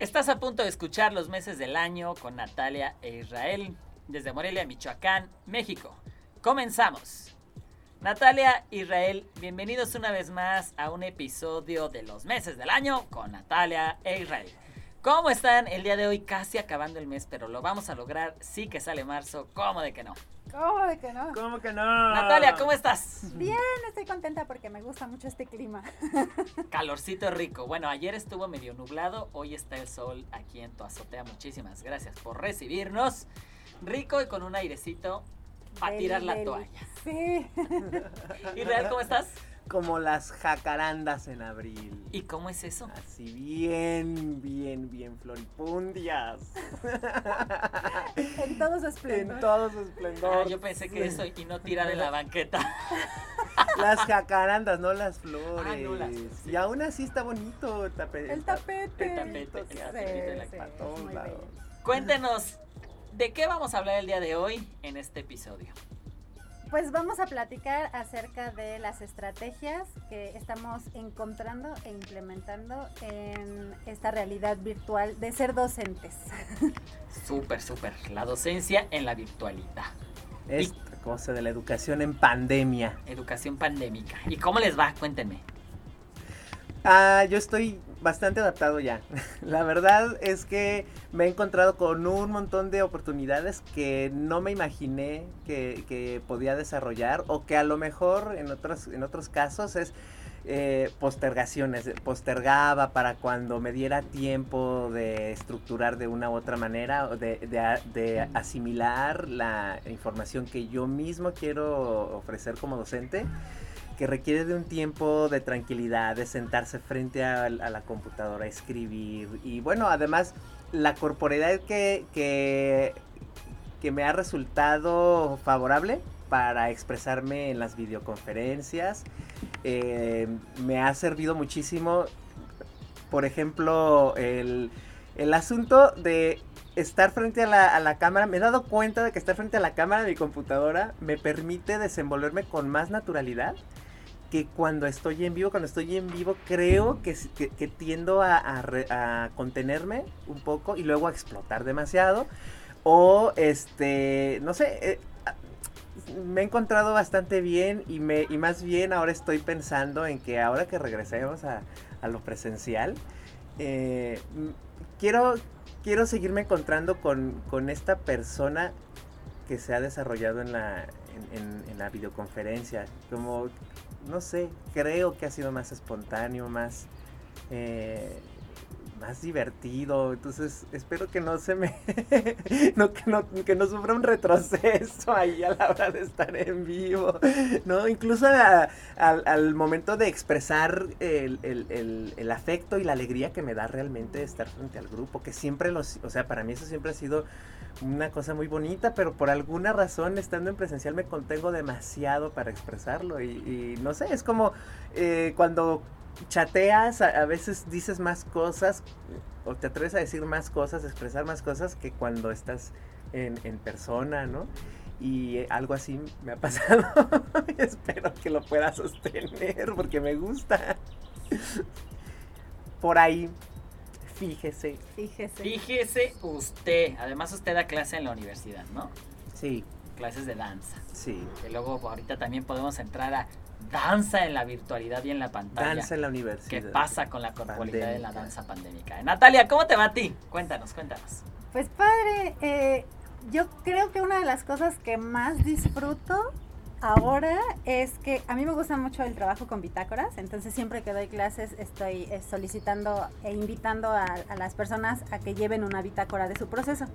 Estás a punto de escuchar los meses del año con Natalia e Israel desde Morelia, Michoacán, México. Comenzamos. Natalia, Israel, bienvenidos una vez más a un episodio de los meses del año con Natalia e Israel. ¿Cómo están el día de hoy? Casi acabando el mes, pero lo vamos a lograr. Sí que sale marzo, ¿cómo de que no? ¿Cómo de que no? ¿Cómo que no? Natalia, ¿cómo estás? Bien, estoy contenta porque me gusta mucho este clima. Calorcito rico. Bueno, ayer estuvo medio nublado, hoy está el sol aquí en tu azotea. Muchísimas gracias por recibirnos. Rico y con un airecito para tirar la toalla. Sí. Israel, ¿cómo estás? Como las jacarandas en abril. ¿Y cómo es eso? Así bien, bien, bien floripundias. en todo su esplendor. En todo su esplendor. Ah, yo pensé que eso y no tira de la banqueta. Las jacarandas, no las flores. Ah, no las- Y aún así está bonito el tapete. El tapete. El tapete, el Sí, tapete, la- sí, para todos muy lados. bello. Cuéntenos, ¿de qué vamos a hablar el día de hoy en este episodio? Pues vamos a platicar acerca de las estrategias que estamos encontrando e implementando en esta realidad virtual de ser docentes. Súper, súper. La docencia en la virtualidad. Esta cosa de la educación en pandemia. Educación pandémica. ¿Y cómo les va? Cuéntenme. Ah, yo estoy bastante adaptado ya. La verdad es que me he encontrado con un montón de oportunidades que no me imaginé que, que podía desarrollar o que a lo mejor en otros, en otros casos es eh, postergaciones. Postergaba para cuando me diera tiempo de estructurar de una u otra manera, o de, de de asimilar la información que yo mismo quiero ofrecer como docente que requiere de un tiempo de tranquilidad, de sentarse frente a, la computadora, escribir. Y bueno, además, la corporeidad que, que, que me ha resultado favorable para expresarme en las videoconferencias. eh, me ha servido muchísimo, por ejemplo, el, el asunto de estar frente a la, a la cámara, me he dado cuenta de que estar frente a la cámara de mi computadora me permite desenvolverme con más naturalidad que cuando estoy en vivo, cuando estoy en vivo creo que, s- que- que tiendo a, a re- a contenerme un poco y luego a explotar demasiado. O este, no sé, eh, a- me he encontrado bastante bien y, me, y más bien ahora estoy pensando en que ahora que regresemos a, a lo presencial, eh, quiero, quiero seguirme encontrando con, con esta persona que se ha desarrollado en la, en, en- en la videoconferencia. Como, no sé, creo que ha sido más espontáneo, más, eh, más divertido. Entonces, espero que no se me. que, no, que no sufra un retroceso ahí a la hora de estar en vivo. ¿No? Incluso a- al, momento de expresar el, el- el- el afecto y la alegría que me da realmente estar frente al grupo. Que siempre los. O sea, para mí eso siempre ha sido una cosa muy bonita, pero por alguna razón estando en presencial me contengo demasiado para expresarlo y, y no sé, es como eh, cuando chateas, a, a veces dices más cosas o te atreves a decir más cosas, expresar más cosas que cuando estás en, en persona, ¿no? Y eh, algo así me ha pasado. Espero que lo pueda sostener porque me gusta. Por ahí, fíjese. Fíjese. Fíjese usted. Además, usted da clase en la universidad, ¿no? Sí, Clases de danza. sí. Que luego ahorita también podemos entrar a danza en la virtualidad y en la pantalla. Danza en la universidad. ¿Qué pasa con la corporalidad de la danza pandémica? Natalia, ¿cómo te va a ti? Cuéntanos, cuéntanos. Pues padre, eh, yo creo que una de las cosas que más disfruto ahora es que a mí me gusta mucho el trabajo con bitácoras, entonces siempre que doy clases estoy eh, solicitando e invitando a, a las personas a que lleven una bitácora de su proceso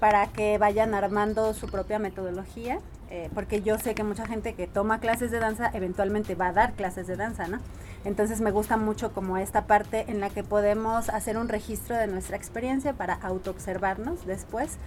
para que vayan armando su propia metodología, eh, porque yo sé que mucha gente que toma clases de danza eventualmente va a dar clases de danza, ¿no? Entonces me gusta mucho como esta parte en la que podemos hacer un registro de nuestra experiencia para autoobservarnos después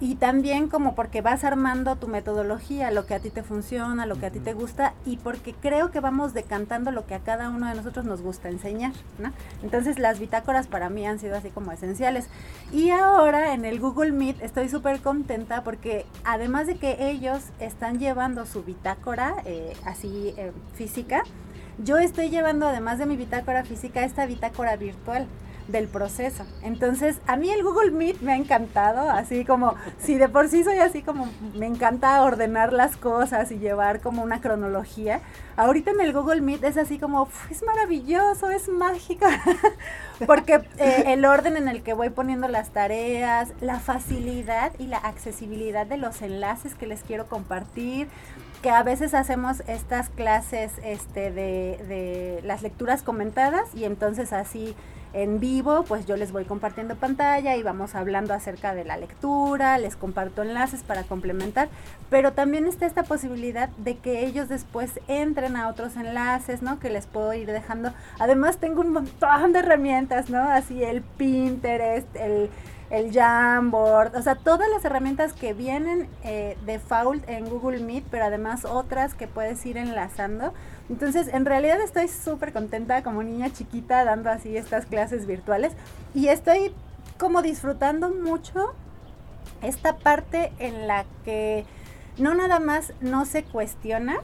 y también como porque vas armando tu metodología, lo que a ti te funciona, lo que a ti te gusta y porque creo que vamos decantando lo que a cada uno de nosotros nos gusta enseñar, ¿no? Entonces las bitácoras para mí han sido así como esenciales. Y ahora en el Google Meet estoy súper contenta porque además de que ellos están llevando su bitácora eh, así eh, física, yo estoy llevando además de mi bitácora física esta bitácora virtual del proceso. Entonces, a mí el Google Meet me ha encantado, así como, si de por sí soy así como, me encanta ordenar las cosas y llevar como una cronología, ahorita en el Google Meet es así como, es maravilloso, es mágico, porque eh, el orden en el que voy poniendo las tareas, la facilidad y la accesibilidad de los enlaces que les quiero compartir, que a veces hacemos estas clases este, de, de las lecturas comentadas y entonces así en vivo, pues yo les voy compartiendo pantalla y vamos hablando acerca de la lectura, les comparto enlaces para complementar, pero también está esta posibilidad de que ellos después entren a otros enlaces, ¿no? Que les puedo ir dejando. Además tengo un montón de herramientas, ¿no? Así el Pinterest, el el Jamboard, o sea, todas las herramientas que vienen eh, default en Google Meet, pero además otras que puedes ir enlazando. Entonces, en realidad estoy súper contenta como niña chiquita dando así estas clases virtuales y estoy como disfrutando mucho esta parte en la que no nada más no se cuestiona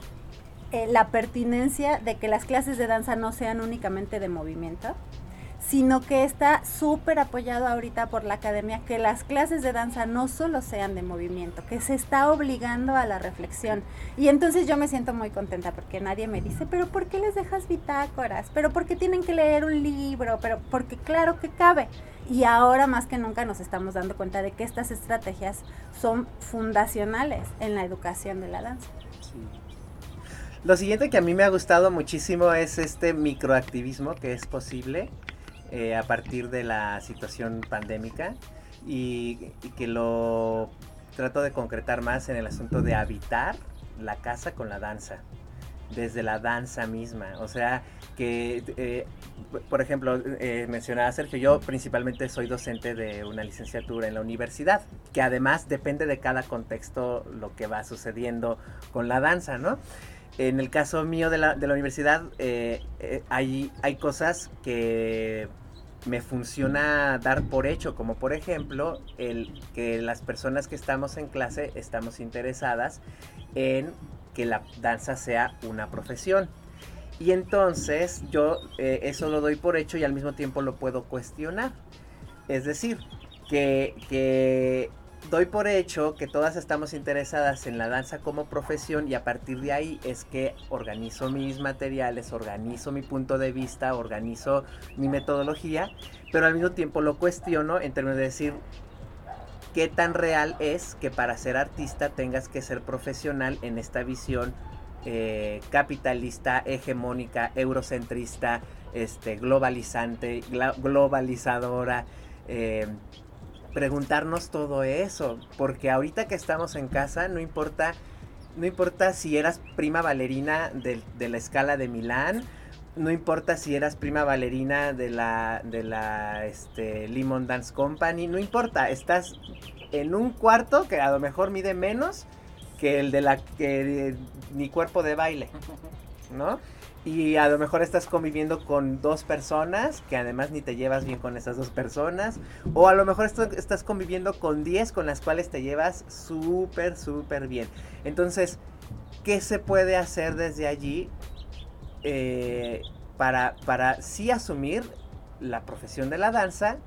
eh, la pertinencia de que las clases de danza no sean únicamente de movimiento, sino que está súper apoyado ahorita por la academia que las clases de danza no solo sean de movimiento, que se está obligando a la reflexión. Y entonces yo me siento muy contenta porque nadie me dice, pero ¿por qué les dejas bitácoras? ¿Pero por qué tienen que leer un libro? Pero porque claro que cabe. Y ahora más que nunca nos estamos dando cuenta de que estas estrategias son fundacionales en la educación de la danza. Lo siguiente que a mí me ha gustado muchísimo es este microactivismo que es posible eh, a partir de la situación pandémica y, que lo trato de concretar más en el asunto de habitar la casa con la danza desde la danza misma. O sea, que, eh, por ejemplo, eh, mencionaba Sergio, yo principalmente soy docente de una licenciatura en la universidad, que además depende de cada contexto lo que va sucediendo con la danza, ¿no? En el caso mío de la, de la universidad, hay, hay cosas que me funciona dar por hecho, como por ejemplo el que las personas que estamos en clase estamos interesadas en que la danza sea una profesión. Y entonces yo eh, eso lo doy por hecho y al mismo tiempo lo puedo cuestionar. Es decir, que, que doy por hecho que todas estamos interesadas en la danza como profesión y a partir de ahí es que organizo mis materiales, organizo mi punto de vista, organizo mi metodología, pero al mismo tiempo lo cuestiono en términos de decir qué tan real es que para ser artista tengas que ser profesional en esta visión eh, capitalista, hegemónica, eurocentrista, este, globalizante, globalizadora. Eh, preguntarnos todo eso, porque ahorita que estamos en casa no importa, no importa si eras prima bailarina de, la escala de Milán, no importa si eras prima bailarina de la de la este, Lemon Dance Company, no importa, estás en un cuarto que a lo mejor mide menos que el de la que mi cuerpo de baile, ¿no? Y a lo mejor estás conviviendo con dos personas que además ni te llevas bien con esas dos personas o a lo mejor estás conviviendo con 10 con las cuales te llevas súper súper bien. Entonces qué se puede hacer desde allí eh, para para sí asumir la profesión de la danza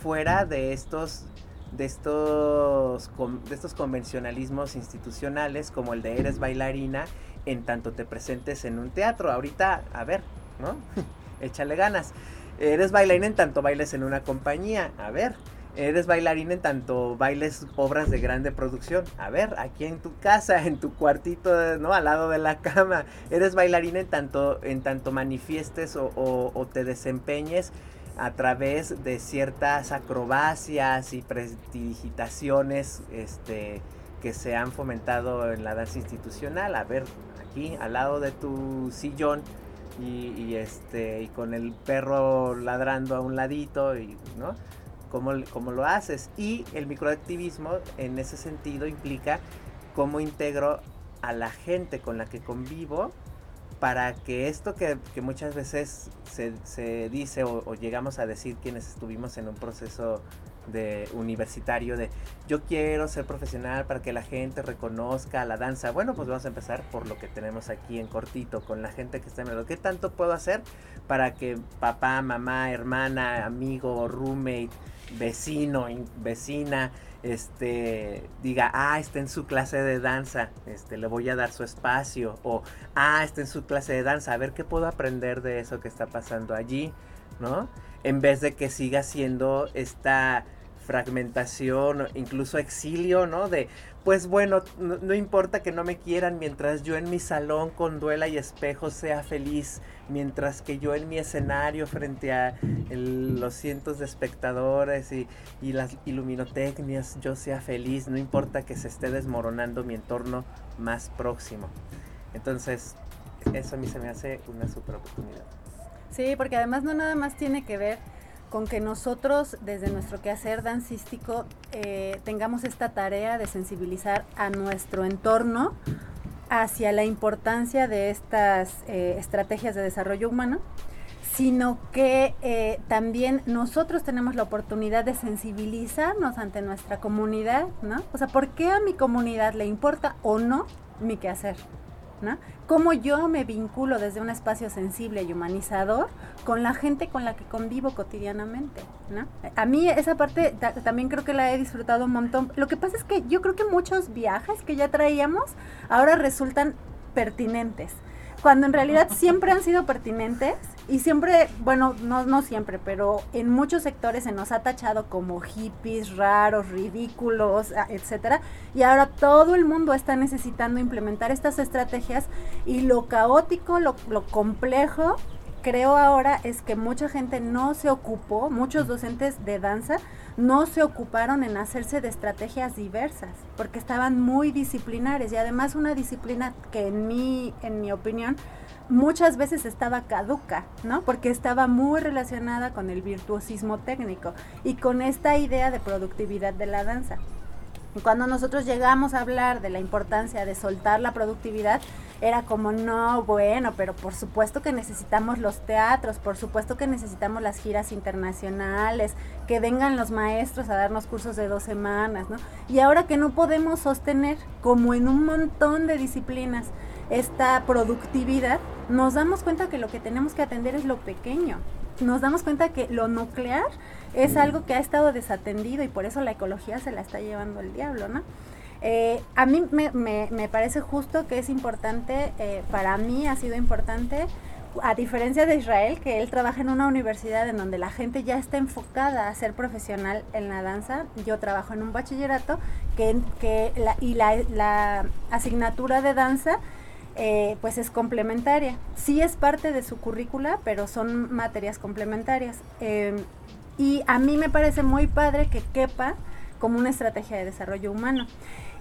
fuera de estos de estos, de estos convencionalismos institucionales como el de eres bailarina en tanto te presentes en un teatro. Ahorita, a ver, ¿no? Échale ganas. Eres bailarina en tanto bailes en una compañía. A ver. Eres bailarina en tanto bailes obras de grande producción. A ver, aquí en tu casa, en tu cuartito, ¿no? Al lado de la cama. Eres bailarina en tanto, en tanto manifiestes o, o te desempeñes a través de ciertas acrobacias y prestidigitaciones este, que se han fomentado en la danza institucional. A ver, aquí al lado de tu sillón y, este y con el perro ladrando a un ladito y no cómo, cómo lo haces y el microactivismo en ese sentido implica cómo integro a la gente con la que convivo para que esto que, muchas veces se, dice o, llegamos a decir quienes estuvimos en un proceso de universitario de yo quiero ser profesional para que la gente reconozca la danza. Bueno, pues vamos a empezar por lo que tenemos aquí en cortito con la gente que está en el ¿Qué tanto puedo hacer para que papá, mamá, hermana, amigo, roommate, vecino, vecina, este diga, ah, está en su clase de danza, este le voy a dar su espacio o ah, está en su clase de danza, a ver qué puedo aprender de eso que está pasando allí, ¿no? En vez de que siga siendo esta fragmentación, incluso exilio, ¿no? De, pues bueno, no, importa que no me quieran mientras yo en mi salón con duela y espejo sea feliz, mientras que yo en mi escenario frente a los cientos de espectadores y, y las iluminotecnias yo sea feliz, no importa que se esté desmoronando mi entorno más próximo. Entonces, eso a mí se me hace una super oportunidad. Sí, porque además no nada más tiene que ver con que nosotros desde nuestro quehacer dancístico eh, tengamos esta tarea de sensibilizar a nuestro entorno hacia la importancia de estas eh, estrategias de desarrollo humano, sino que eh, también nosotros tenemos la oportunidad de sensibilizarnos ante nuestra comunidad, ¿no? O sea, ¿por qué a mi comunidad le importa o no mi quehacer? ¿No? Cómo yo me vinculo desde un espacio sensible y humanizador con la gente con la que convivo cotidianamente, ¿no? A mí esa parte también creo que la he disfrutado un montón. Lo que pasa es que yo creo que muchos viajes que ya traíamos ahora resultan pertinentes cuando en realidad siempre han sido pertinentes y siempre, bueno, no, no siempre, pero en muchos sectores se nos ha tachado como hippies, raros, ridículos, etcétera, y ahora todo el mundo está necesitando implementar estas estrategias y lo caótico, lo, lo complejo creo ahora es que mucha gente no se ocupó, muchos docentes de danza no se ocuparon en hacerse de estrategias diversas, porque estaban muy disciplinares y además una disciplina que en mi, en mi opinión muchas veces estaba caduca, ¿no? Porque estaba muy relacionada con el virtuosismo técnico y con esta idea de productividad de la danza. Cuando nosotros llegamos a hablar de la importancia de soltar la productividad, era como, no, bueno, pero por supuesto que necesitamos los teatros, por supuesto que necesitamos las giras internacionales, que vengan los maestros a darnos cursos de dos semanas, ¿no? Y ahora que no podemos sostener, como en un montón de disciplinas, esta productividad, nos damos cuenta que lo que tenemos que atender es lo pequeño. Nos damos cuenta que lo nuclear es algo que ha estado desatendido y por eso la ecología se la está llevando el diablo, ¿no? Eh, a mí me, me, parece justo que es importante, eh, para mí ha sido importante, a diferencia de Israel, que él trabaja en una universidad en donde la gente ya está enfocada a ser profesional en la danza, yo trabajo en un bachillerato que, que y la, la asignatura de danza eh, pues es complementaria. Sí es parte de su currícula, pero son materias complementarias. Em, y a mí me parece muy padre que quepa como una estrategia de desarrollo humano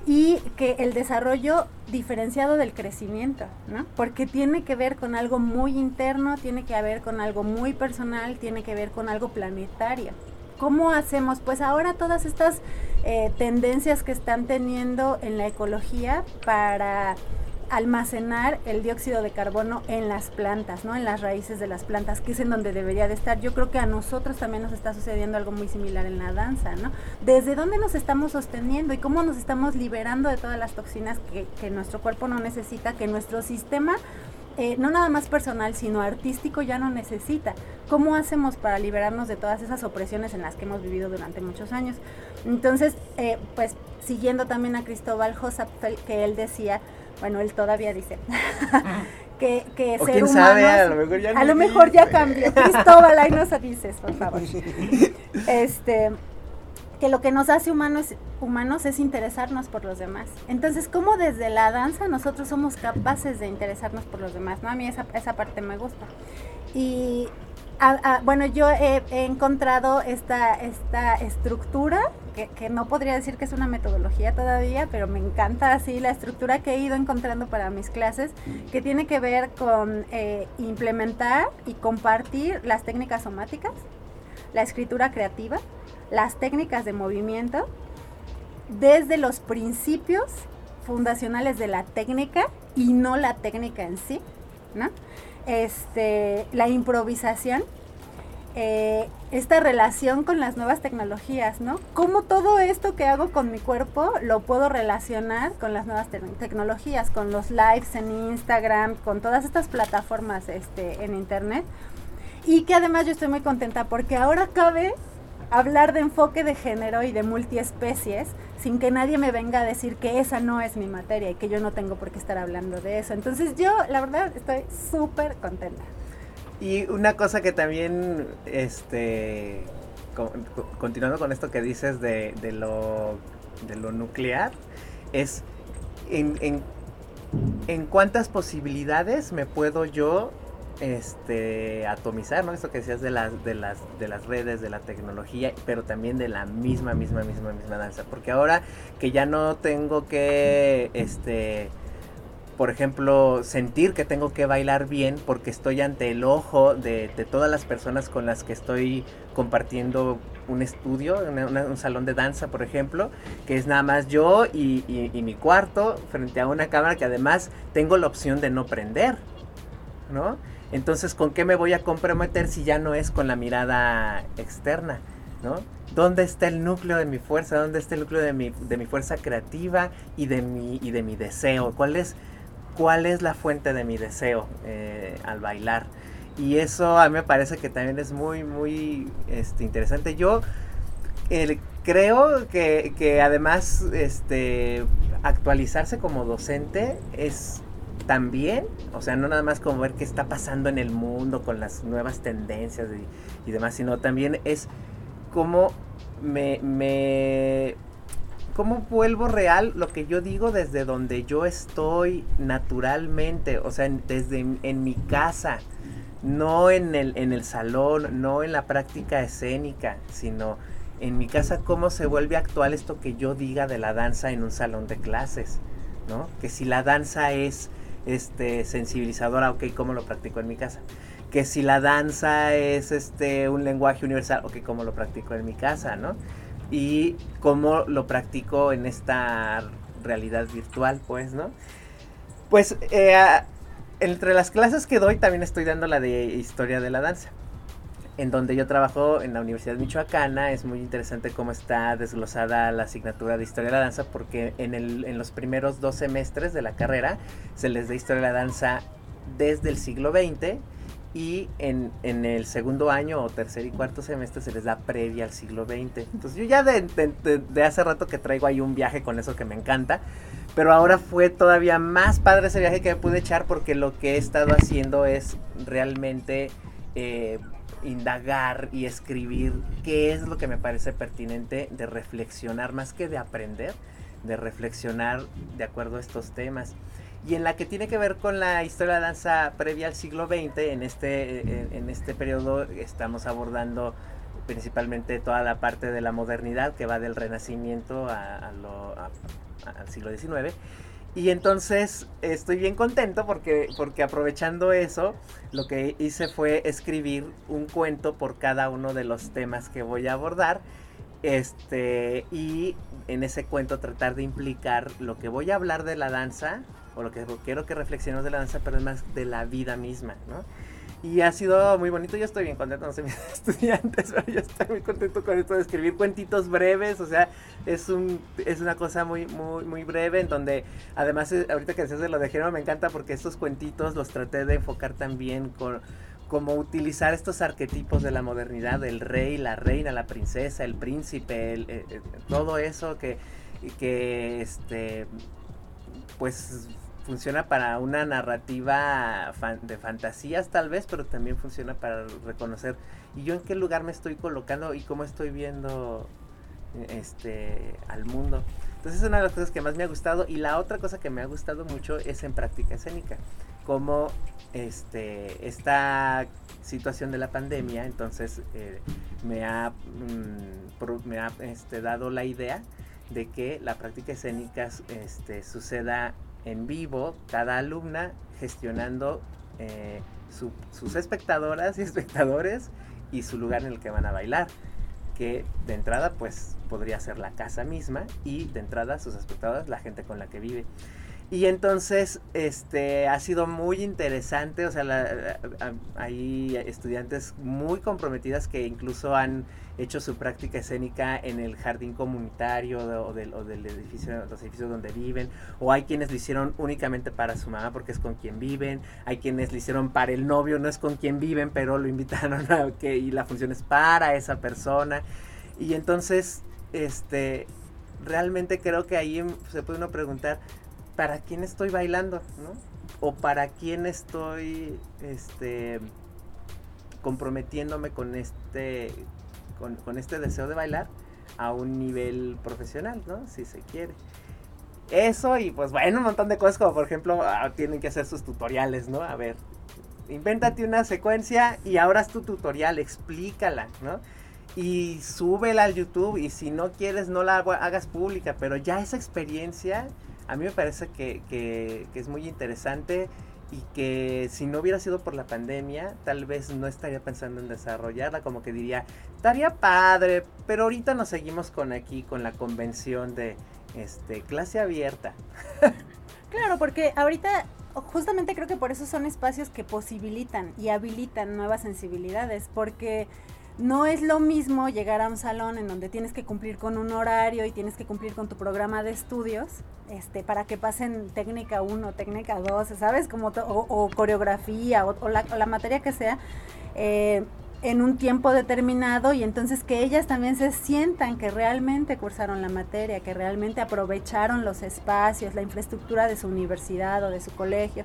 y que el desarrollo diferenciado del crecimiento, ¿no? Porque tiene que ver con algo muy interno, tiene que ver con algo muy personal, tiene que ver con algo planetario. ¿Cómo hacemos? Pues ahora todas estas eh, tendencias que están teniendo en la ecología para almacenar el dióxido de carbono en las plantas, ¿no? En las raíces de las plantas, que es en donde debería de estar. Yo creo que a nosotros también nos está sucediendo algo muy similar en la danza, ¿no? ¿Desde dónde nos estamos sosteniendo y cómo nos estamos liberando de todas las toxinas que, nuestro cuerpo no necesita, que nuestro sistema eh, no nada más personal, sino artístico ya no necesita. ¿Cómo hacemos para liberarnos de todas esas opresiones en las que hemos vivido durante muchos años? Entonces, eh, pues siguiendo también a Cristóbal Josapel, que él decía, bueno, él todavía dice, que, que ser quién sabe, a lo mejor ya, a lo mejor ya cambió. Cristóbal, ahí nos dices, por favor. Este, que lo que nos hace humanos, humanos es interesarnos por los demás. Entonces, ¿cómo desde la danza nosotros somos capaces de interesarnos por los demás? ¿no? A mí esa, esa parte me gusta. Y bueno, yo he, encontrado esta, esta estructura, que, no podría decir que es una metodología todavía, pero me encanta así la estructura que he ido encontrando para mis clases, que tiene que ver con eh, implementar y compartir las técnicas somáticas, la escritura creativa, las técnicas de movimiento, desde los principios fundacionales de la técnica y no la técnica en sí ¿no? Este, la improvisación, eh, esta relación con las nuevas tecnologías, ¿no? Cómo todo esto que hago con mi cuerpo lo puedo relacionar con las nuevas tecnologías, con los lives en Instagram, con todas estas plataformas este, en internet. Y que además yo estoy muy contenta porque ahora cabe hablar de enfoque de género y de multiespecies sin que nadie me venga a decir que esa no es mi materia y que yo no tengo por qué estar hablando de eso. Entonces yo, la verdad, estoy súper contenta. Y una cosa que también, este, continuando con esto que dices de, de, lo, de lo nuclear, es en, en, en cuántas posibilidades me puedo yo este atomizar, ¿no? Esto que decías de las de las de las redes, de la tecnología, pero también de la misma misma misma misma danza, porque ahora que ya no tengo que este por ejemplo, sentir que tengo que bailar bien porque estoy ante el ojo de, todas las personas con las que estoy compartiendo un estudio, un salón de danza, por ejemplo, que es nada más yo y, y, mi cuarto frente a una cámara que además tengo la opción de no prender, ¿no? Entonces, ¿con qué me voy a comprometer si ya no es con la mirada externa? ¿no? ¿Dónde está el núcleo de mi fuerza? ¿Dónde está el núcleo de mi, de mi fuerza creativa y de mi, y de mi deseo? ¿Cuál es, cuál es la fuente de mi deseo eh, al bailar? Y eso a mí me parece que también es muy, muy este, interesante. Yo creo que, que, además este, actualizarse como docente es también, o sea, no nada más como ver qué está pasando en el mundo con las nuevas tendencias y, demás, sino también es cómo me, me cómo vuelvo real lo que yo digo desde donde yo estoy naturalmente, o sea, desde en mi casa, no en el, en el salón, no en la práctica escénica, sino en mi casa cómo se vuelve actual esto que yo diga de la danza en un salón de clases, ¿no? Que si la danza es este, sensibilizadora, ok, ¿cómo lo practico en mi casa? Que si la danza es este, un lenguaje universal, ok, ¿cómo lo practico en mi casa, no? Y cómo lo practico en esta realidad virtual, pues, ¿no? Pues, eh, entre las clases que doy también estoy dando la de historia de la danza en donde yo trabajo en la Universidad Michoacana. Es muy interesante cómo está desglosada la asignatura de Historia de la Danza, porque en, el, en los primeros dos semestres de la carrera se les da Historia de la Danza desde el siglo XX y en, en, el segundo año o tercer y cuarto semestre se les da previa al siglo XX. Entonces yo ya de, hace rato que traigo ahí un viaje con eso que me encanta, pero ahora fue todavía más padre ese viaje que me pude echar porque lo que he estado haciendo es realmente... Eh, indagar y escribir qué es lo que me parece pertinente de reflexionar, más que de aprender, de reflexionar de acuerdo a estos temas. Y en la que tiene que ver con la historia de la danza previa al siglo XX, en este, en, este periodo estamos abordando principalmente toda la parte de la modernidad que va del renacimiento al siglo XIX y entonces estoy bien contento porque, porque aprovechando eso, lo que hice fue escribir un cuento por cada uno de los temas que voy a abordar. Este, y en ese cuento tratar de implicar lo que voy a hablar de la danza, o lo que quiero que reflexionemos de la danza, pero es más de la vida misma, ¿no? Y ha sido muy bonito, yo estoy bien contento, no sé mis estudiantes, pero yo estoy muy contento con esto de escribir cuentitos breves, o sea, es un es una cosa muy muy muy breve en donde además eh, ahorita que decías de lo de género me encanta porque estos cuentitos los traté de enfocar también con como utilizar estos arquetipos de la modernidad, el rey, la reina, la princesa, el príncipe, eh, eh, todo eso que que este pues funciona para una narrativa de fantasías tal vez, pero también funciona para reconocer y yo en qué lugar me estoy colocando y cómo estoy viendo este al mundo. Entonces es una de las cosas que más me ha gustado y la otra cosa que me ha gustado mucho es en práctica escénica, como este esta situación de la pandemia, entonces eh, me ha mm, me ha este, dado la idea de que la práctica escénica este, suceda en vivo cada alumna gestionando eh, sus espectadoras y espectadores y su lugar en el que van a bailar. Que de entrada pues podría ser la casa misma y de entrada sus espectadores la gente con la que vive. Y entonces, este, ha sido muy interesante, o sea, hay estudiantes muy comprometidas que incluso han hecho su práctica escénica en el jardín comunitario o, del, edificio, los edificios donde viven, o hay quienes lo hicieron únicamente para su mamá porque es con quien viven, hay quienes lo hicieron para el novio, no es con quien viven, pero lo invitaron a que, y la función es para esa persona. Y entonces, este, realmente creo que ahí se puede uno preguntar, para quién estoy bailando, ¿no? O para quién estoy este comprometiéndome con este con, este deseo de bailar a un nivel profesional, ¿no? Si se quiere. Eso y pues bueno, un montón de cosas como por ejemplo ah, tienen que hacer sus tutoriales, ¿no? A ver, invéntate una secuencia y ahora es tu tutorial, explícala, ¿no? Y súbela al YouTube y si no quieres no la hagas pública, pero ya esa experiencia a mí me parece que, es muy interesante y que si no hubiera sido por la pandemia, tal vez no estaría pensando en desarrollarla, como que diría, estaría padre, pero ahorita nos seguimos con aquí, con la convención de este clase abierta. claro, porque ahorita justamente creo que por eso son espacios que posibilitan y habilitan nuevas sensibilidades, porque no es lo mismo llegar a un salón en donde tienes que cumplir con un horario y tienes que cumplir con tu programa de estudios, este, para que pasen técnica 1, técnica 2, ¿sabes? Como o, coreografía o, la, materia que sea, eh, en un tiempo determinado y entonces que ellas también se sientan que realmente cursaron la materia, que realmente aprovecharon los espacios, la infraestructura de su universidad o de su colegio,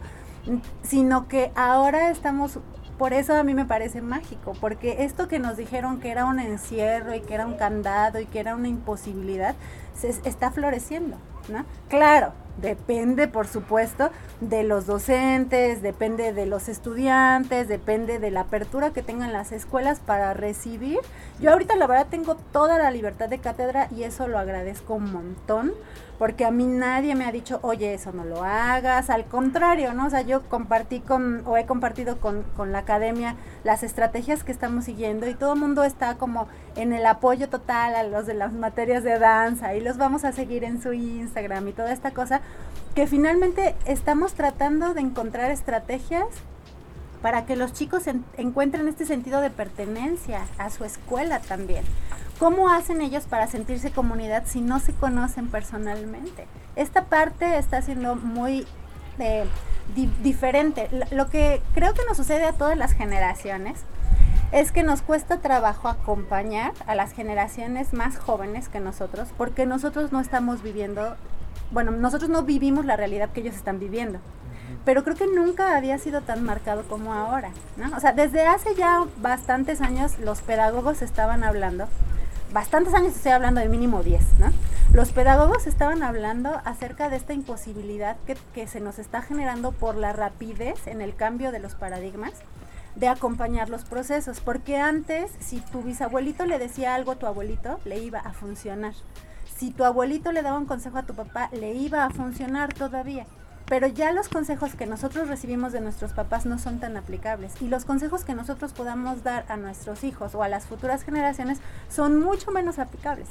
sino que ahora estamos por eso a mí me parece mágico, porque esto que nos dijeron que era un encierro y que era un candado y que era una imposibilidad, se está floreciendo, ¿no? Claro, depende por supuesto de los docentes, depende de los estudiantes, depende de la apertura que tengan las escuelas para recibir. Yo ahorita la verdad tengo toda la libertad de cátedra y eso lo agradezco un montón porque a mí nadie me ha dicho, oye, eso no lo hagas, al contrario, ¿no? O sea, yo compartí con, o he compartido con, la academia las estrategias que estamos siguiendo y todo el mundo está como en el apoyo total a los de las materias de danza y los vamos a seguir en su Instagram y toda esta cosa, que finalmente estamos tratando de encontrar estrategias para que los chicos encuentren este sentido de pertenencia a su escuela también. ¿Cómo hacen ellos para sentirse comunidad si no se conocen personalmente? Esta parte está siendo muy eh, diferente. Lo que creo que nos sucede a todas las generaciones es que nos cuesta trabajo acompañar a las generaciones más jóvenes que nosotros, porque nosotros no estamos viviendo, bueno, nosotros no vivimos la realidad que ellos están viviendo. Pero creo que nunca había sido tan marcado como ahora, ¿no? O sea, desde hace ya bastantes años los pedagogos estaban hablando bastantes años estoy hablando de mínimo 10, ¿no? Los pedagogos estaban hablando acerca de esta imposibilidad que, que, se nos está generando por la rapidez en el cambio de los paradigmas de acompañar los procesos, porque antes si tu bisabuelito le decía algo a tu abuelito, le iba a funcionar. Si tu abuelito le daba un consejo a tu papá, le iba a funcionar todavía pero ya los consejos que nosotros recibimos de nuestros papás no son tan aplicables y los consejos que nosotros podamos dar a nuestros hijos o a las futuras generaciones son mucho menos aplicables.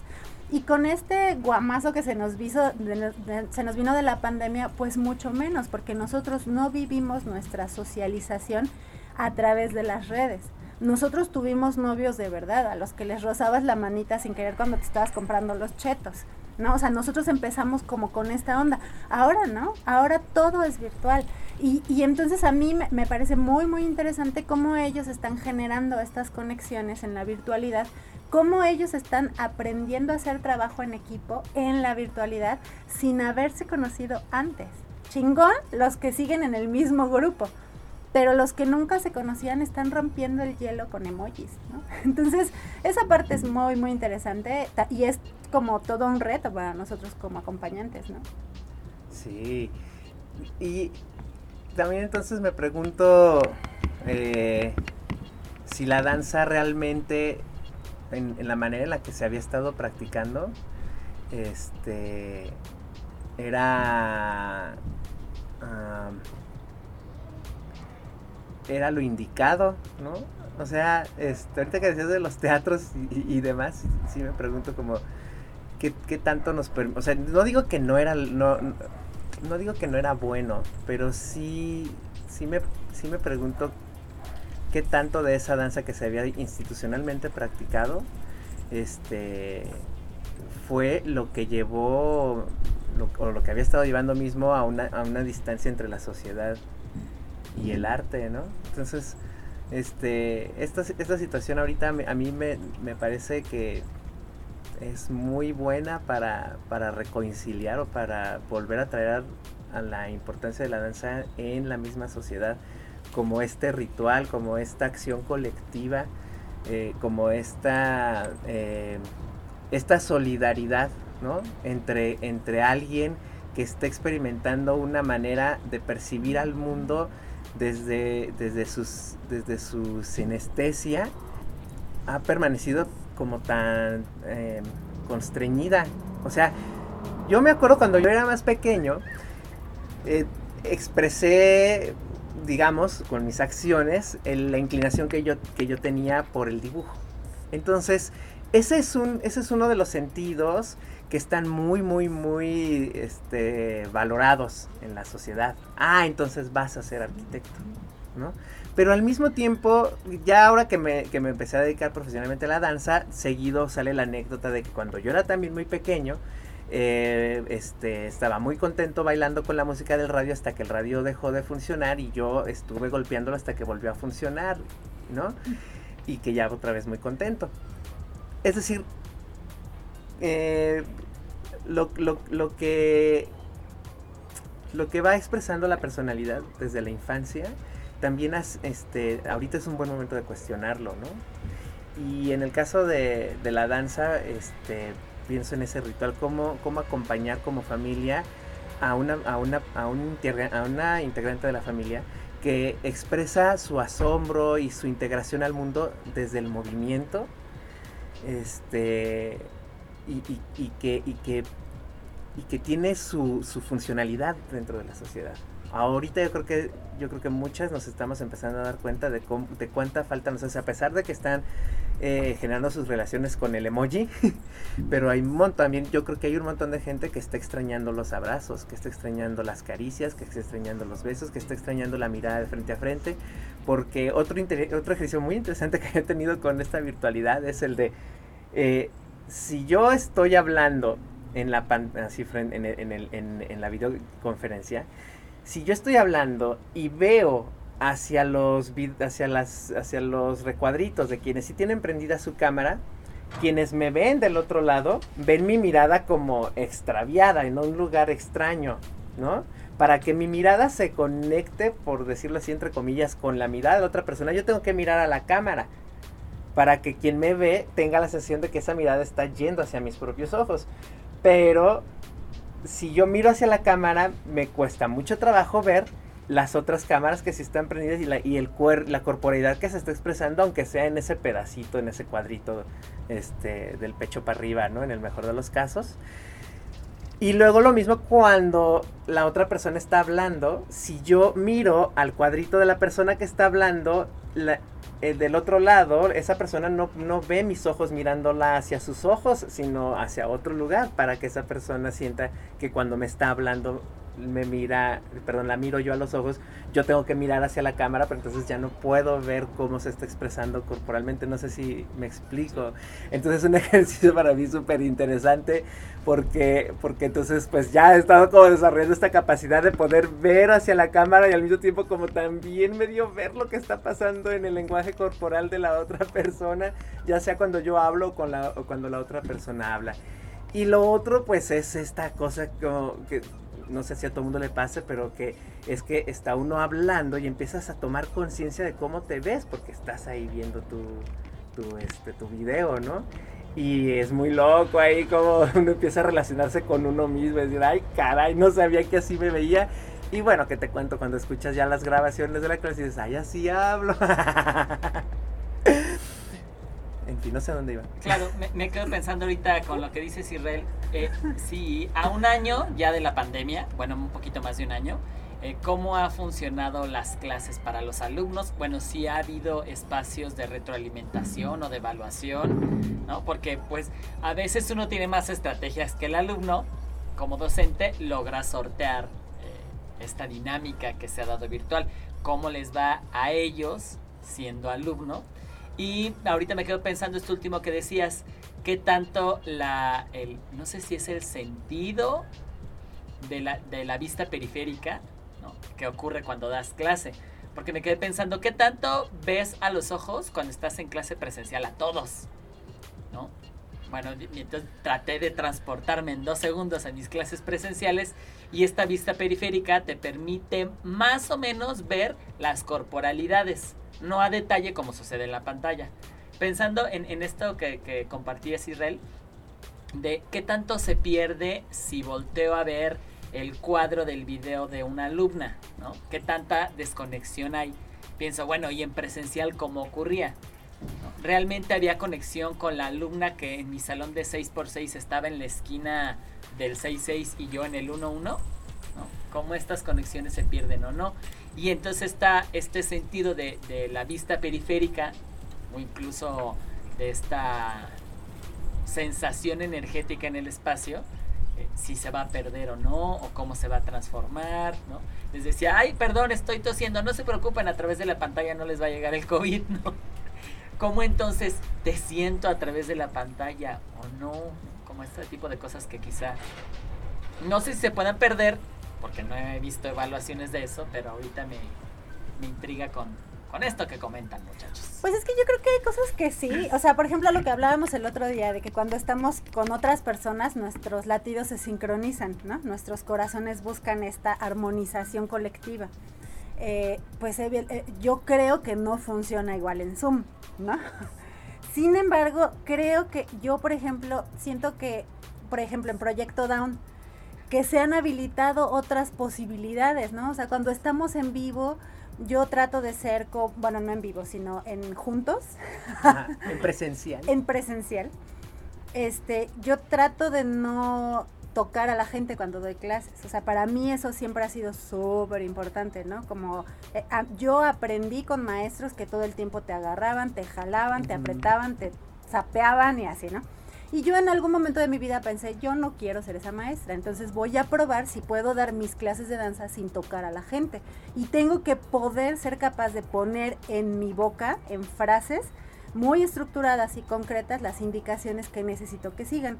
Y con este guamazo que se nos, vino de la pandemia, pues mucho menos, porque nosotros no vivimos nuestra socialización a través de las redes. Nosotros tuvimos novios de verdad, a los que les rozabas la manita sin querer cuando te estabas comprando los chetos. ¿No? O sea, nosotros empezamos como con esta onda. Ahora, ¿no? Ahora todo es virtual. Y, y entonces a mí me, me, parece muy, muy interesante cómo ellos están generando estas conexiones en la virtualidad, cómo ellos están aprendiendo a hacer trabajo en equipo en la virtualidad sin haberse conocido antes. Chingón los que siguen en el mismo grupo pero los que nunca se conocían están rompiendo el hielo con emojis, ¿no? Entonces, esa parte es muy, muy interesante y es como todo un reto para nosotros como acompañantes, ¿no? Sí. Y también entonces me pregunto eh, si la danza realmente, en, la manera en la que se había estado practicando, este, era... era lo indicado, ¿no? O sea, este, ahorita que decías de los teatros y, demás, sí me pregunto como, qué, tanto nos... O sea, no digo que no era... No, no digo que no era bueno, pero sí, sí me, sí me pregunto qué tanto de esa danza que se había institucionalmente practicado, este, fue lo que llevó, o lo que había estado llevando mismo a una, a una distancia entre la sociedad y el arte, ¿no? Entonces, este, esta, esta situación ahorita a mí me, me parece que es muy buena para, para reconciliar o para volver a traer a la importancia de la danza en la misma sociedad como este ritual, como esta acción colectiva, eh, como esta, eh, esta solidaridad ¿no? entre, entre alguien que está experimentando una manera de percibir al mundo desde, desde, sus, desde su sinestesia, ha permanecido como tan eh, constreñida. O sea, yo me acuerdo cuando yo era más pequeño, expresé digamos, con mis acciones, la inclinación que yo, que yo tenía por el dibujo. Entonces, ese es, un, ese es uno de los sentidos que están muy, muy, muy este, valorados en la sociedad. Ah, entonces vas a ser arquitecto, ¿no? Pero al mismo tiempo, ya ahora que me, que me empecé a dedicar profesionalmente a la danza, seguido sale la anécdota de que cuando yo era también muy pequeño, eh, este, estaba muy contento bailando con la música del radio hasta que el radio dejó de funcionar y yo estuve golpeándolo hasta que volvió a funcionar, ¿no? Y que ya otra vez muy contento. Es decir, eh, lo, que lo que va expresando la personalidad desde la infancia, también este, ahorita es un buen momento de cuestionarlo, ¿no? Y en el caso de, de la danza, este, pienso en ese ritual, cómo, acompañar como familia a una, a, una, a, un, a una integrante de la familia que expresa su asombro y su integración al mundo desde el movimiento este y, que, y, que, y que tiene su, su funcionalidad dentro de la sociedad ahorita yo creo que yo creo que muchas nos estamos empezando a dar cuenta de, de cuánta falta nos hace, a pesar de que están eh, generando sus relaciones con el emoji, pero hay un montón, también yo creo que hay un montón de gente que está extrañando los abrazos, que está extrañando las caricias, que está extrañando los besos, que está extrañando la mirada de frente a frente, porque otro, otro ejercicio muy interesante que he tenido con esta virtualidad es el de, eh, si yo estoy hablando en la, así, en, en, en, en la videoconferencia, si yo estoy hablando y veo hacia los hacia las hacia los recuadritos de quienes sí tienen prendida su cámara, quienes me ven del otro lado ven mi mirada como extraviada en un lugar extraño, ¿no? Para que mi mirada se conecte, por decirlo así entre comillas, con la mirada de otra persona, yo tengo que mirar a la cámara para que quien me ve tenga la sensación de que esa mirada está yendo hacia mis propios ojos. Pero si yo miro hacia la cámara, me cuesta mucho trabajo ver las otras cámaras que sí están prendidas y, la, y el la corporalidad que se está expresando, aunque sea en ese pedacito, en ese cuadrito este, del pecho para arriba, ¿no? En el mejor de los casos. Y luego lo mismo cuando la otra persona está hablando, si yo miro al cuadrito de la persona que está hablando, la, el del otro lado, esa persona no, no ve mis ojos mirándola hacia sus ojos, sino hacia otro lugar, para que esa persona sienta que cuando me está hablando me mira, perdón, la miro yo a los ojos, yo tengo que mirar hacia la cámara, pero entonces ya no puedo ver cómo se está expresando corporalmente, no sé si me explico. Entonces es un ejercicio para mí súper interesante porque, porque entonces pues ya he estado como desarrollando esta capacidad de poder ver hacia la cámara y al mismo tiempo como también medio ver lo que está pasando en el lenguaje corporal de la otra persona, ya sea cuando yo hablo o, con la, o cuando la otra persona habla. Y lo otro, pues, es esta cosa como que no sé si a todo el mundo le pase, pero que es que está uno hablando y empiezas a tomar conciencia de cómo te ves, porque estás ahí viendo tu, tu, este, tu video, ¿no? Y es muy loco ahí como uno empieza a relacionarse con uno mismo, es decir, ay, caray, no sabía que así me veía. Y bueno, que te cuento cuando escuchas ya las grabaciones de la clase y dices, ay, así hablo. En fin, no sé dónde iba. Claro, me, quedo pensando ahorita con lo que dices Israel. Eh, sí, a un año ya de la pandemia, bueno, un poquito más de un año, eh, ¿cómo ha funcionado las clases para los alumnos? Bueno, sí ha habido espacios de retroalimentación o de evaluación, ¿no? Porque pues a veces uno tiene más estrategias que el alumno, como docente, logra sortear esta dinámica que se ha dado virtual, cómo les va a ellos siendo alumno. Y ahorita me quedo pensando esto último que decías, qué tanto la, el, no sé si es el sentido de la, de la vista periférica, ¿no? que ocurre cuando das clase. Porque me quedé pensando, ¿qué tanto ves a los ojos cuando estás en clase presencial a todos? ¿No? Bueno, entonces traté de transportarme en dos segundos a mis clases presenciales y esta vista periférica te permite más o menos ver las corporalidades, no a detalle como sucede en la pantalla. Pensando en, en esto que, que compartías Israel, de qué tanto se pierde si volteo a ver el cuadro del video de una alumna, ¿no? ¿Qué tanta desconexión hay? Pienso, bueno, y en presencial, ¿cómo ocurría? Realmente había conexión con la alumna que en mi salón de 6x6 estaba en la esquina del 6-6 y yo en el 1-1, ¿no? ¿Cómo estas conexiones se pierden o no? Y entonces está este sentido de, la vista periférica o incluso de esta sensación energética en el espacio, eh, si se va a perder o no, o cómo se va a transformar. Les decía, ay, perdón, estoy tosiendo, no se preocupen, a través de la pantalla no les va a llegar el COVID, ¿no? ¿Cómo entonces te siento a través de la pantalla o no? Como este tipo de cosas que quizá, no sé si se puedan perder, porque no he visto evaluaciones de eso, pero ahorita me, me intriga con, con esto que comentan, muchachos. Pues es que yo creo que hay cosas que sí. O sea, por ejemplo, lo que hablábamos el otro día, de que cuando estamos con otras personas, nuestros latidos se sincronizan, ¿no? Nuestros corazones buscan esta armonización colectiva. Eh, pues eh, yo creo que no funciona igual en Zoom, ¿no? Sin embargo, creo que yo, por ejemplo, siento que, por ejemplo, en Proyecto Down, que se han habilitado otras posibilidades, ¿no? O sea, cuando estamos en vivo, yo trato de ser, bueno, no en vivo, sino en juntos. en presencial. en presencial. Este, yo trato de no tocar a la gente cuando doy clases. O sea, para mí eso siempre ha sido súper importante, ¿no? Como eh, yo aprendí con maestros que todo el tiempo te agarraban, te jalaban, te apretaban, te sapeaban y así, ¿no? Y yo en algún momento de mi vida pensé, yo no quiero ser esa maestra, entonces voy a probar si puedo dar mis clases de danza sin tocar a la gente. Y tengo que poder ser capaz de poner en mi boca, en frases muy estructuradas y concretas, las indicaciones que necesito que sigan.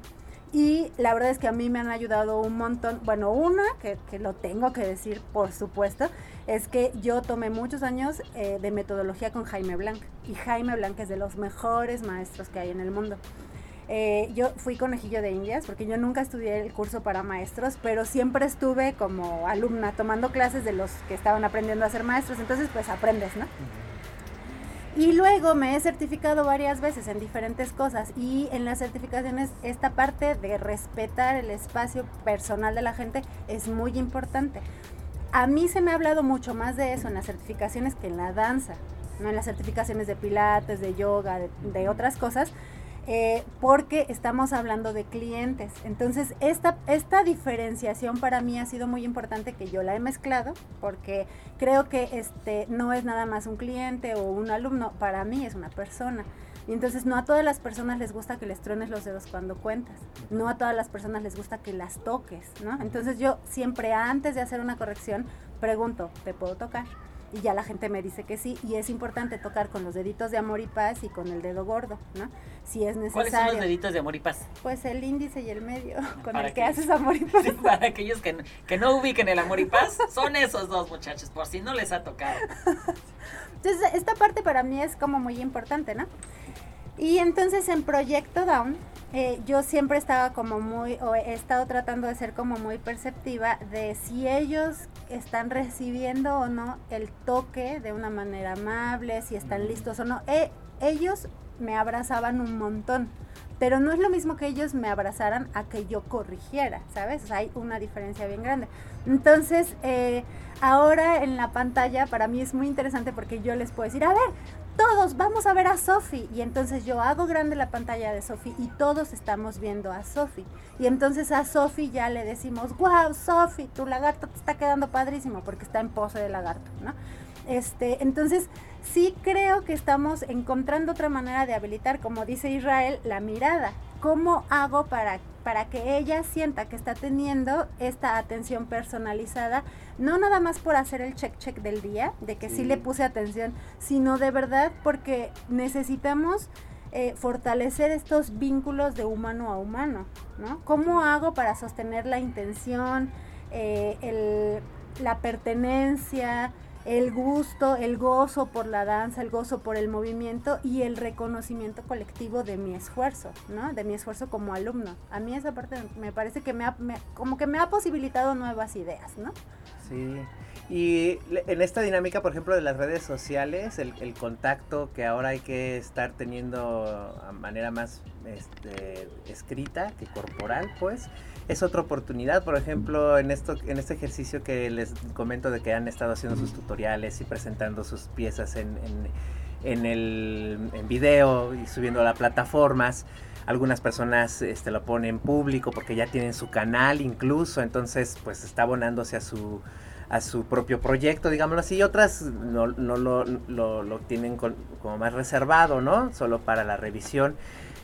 Y la verdad es que a mí me han ayudado un montón. Bueno, una, que, lo tengo que decir, por supuesto, es que yo tomé muchos años eh, de metodología con Jaime Blanc. Y Jaime Blanc es de los mejores maestros que hay en el mundo. Eh, yo fui conejillo de indias porque yo nunca estudié el curso para maestros, pero siempre estuve como alumna tomando clases de los que estaban aprendiendo a ser maestros, entonces pues aprendes, ¿no? Y luego me he certificado varias veces en diferentes cosas y en las certificaciones esta parte de respetar el espacio personal de la gente es muy importante. A mí se me ha hablado mucho más de eso en las certificaciones que en la danza, no en las certificaciones de pilates, de yoga, de otras cosas, eh, porque estamos hablando de clientes. Entonces, esta, esta diferenciación para mí ha sido muy importante que yo la he mezclado, porque creo que este no es nada más un cliente o un alumno, para mí es una persona. Y entonces no a todas las personas les gusta que les truenes los dedos cuando cuentas, no a todas las personas les gusta que las toques, ¿no? Entonces yo siempre antes de hacer una corrección pregunto, ¿te puedo tocar? Y ya la gente me dice que sí y es importante tocar con los deditos de amor y paz y con el dedo gordo, ¿no? Si es necesario. ¿Cuáles son los deditos de amor y paz? Pues el índice y el medio, con el que haces amor y paz. para aquellos que, que no ubiquen el amor y paz, son esos dos muchachos, por si no les ha tocado. Entonces, esta parte para mí es como muy importante, ¿no? Y entonces en Proyecto Down, eh, yo siempre estaba como muy, o he estado tratando de ser como muy perceptiva de si ellos están recibiendo o no el toque de una manera amable, si están listos o no. Eh, ellos me abrazaban un montón, pero no es lo mismo que ellos me abrazaran a que yo corrigiera, ¿sabes? O sea, hay una diferencia bien grande. Entonces, eh, ahora en la pantalla para mí es muy interesante porque yo les puedo decir, a ver, todos vamos a ver a Sofi. Y entonces yo hago grande la pantalla de Sofi y todos estamos viendo a Sofi. Y entonces a Sofi ya le decimos, wow, Sofi, tu lagarto te está quedando padrísimo porque está en pose de lagarto, ¿no? Este, entonces, sí creo que estamos encontrando otra manera de habilitar, como dice Israel, la mirada. ¿Cómo hago para para que ella sienta que está teniendo esta atención personalizada, no nada más por hacer el check check del día, de que sí, le puse atención, sino de verdad porque necesitamos eh, fortalecer estos vínculos de humano a humano, ¿no? ¿Cómo hago para sostener la intención, eh, la pertenencia, el gusto, el gozo por la danza, el gozo por el movimiento y el reconocimiento colectivo de mi esfuerzo, ¿no? De mi esfuerzo como alumno. A mí esa parte me parece que me ha, como que me ha posibilitado nuevas ideas, ¿no? Sí. Y en esta dinámica, por ejemplo, de las redes sociales, el, contacto que ahora hay que estar teniendo a manera más este, escrita que corporal, pues, es otra oportunidad. Por ejemplo, en, esto, en este ejercicio que les comento de que han estado haciendo sus tutoriales y presentando sus piezas en, en, el en video y subiendo a las plataformas. Algunas personas este, lo ponen público porque ya tienen su canal incluso, entonces pues está abonándose a su, a su propio proyecto, digámoslo así, y otras no, no lo, lo, lo, tienen como más reservado, ¿no? Solo para la revisión.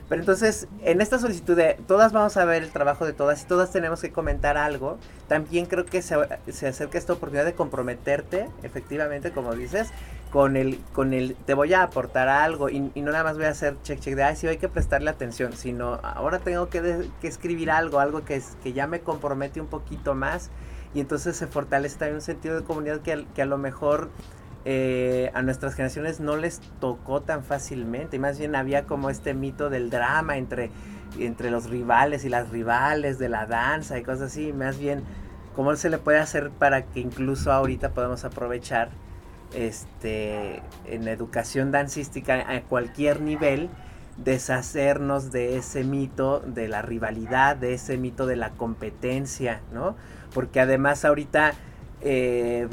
Pero entonces, en esta solicitud de todas vamos a ver el trabajo de todas y todas tenemos que comentar algo, también creo que se, se acerca esta oportunidad de comprometerte, efectivamente, como dices, con el, con el, te voy a aportar algo y, no nada más voy a hacer check check de, ay, sí, hay que prestarle atención, sino ahora tengo que, que escribir algo, algo que, que ya me compromete un poquito más y entonces se fortalece también un sentido de comunidad que, que a lo mejor eh, a nuestras generaciones no les tocó tan fácilmente. Y más bien había como este mito del drama entre, entre los rivales y las rivales, de la danza y cosas así. Más bien, ¿cómo se le puede hacer para que incluso ahorita podamos aprovechar este, en educación dancística a cualquier nivel? deshacernos de ese mito de la rivalidad, de ese mito de la competencia, ¿no? Porque además ahorita eh,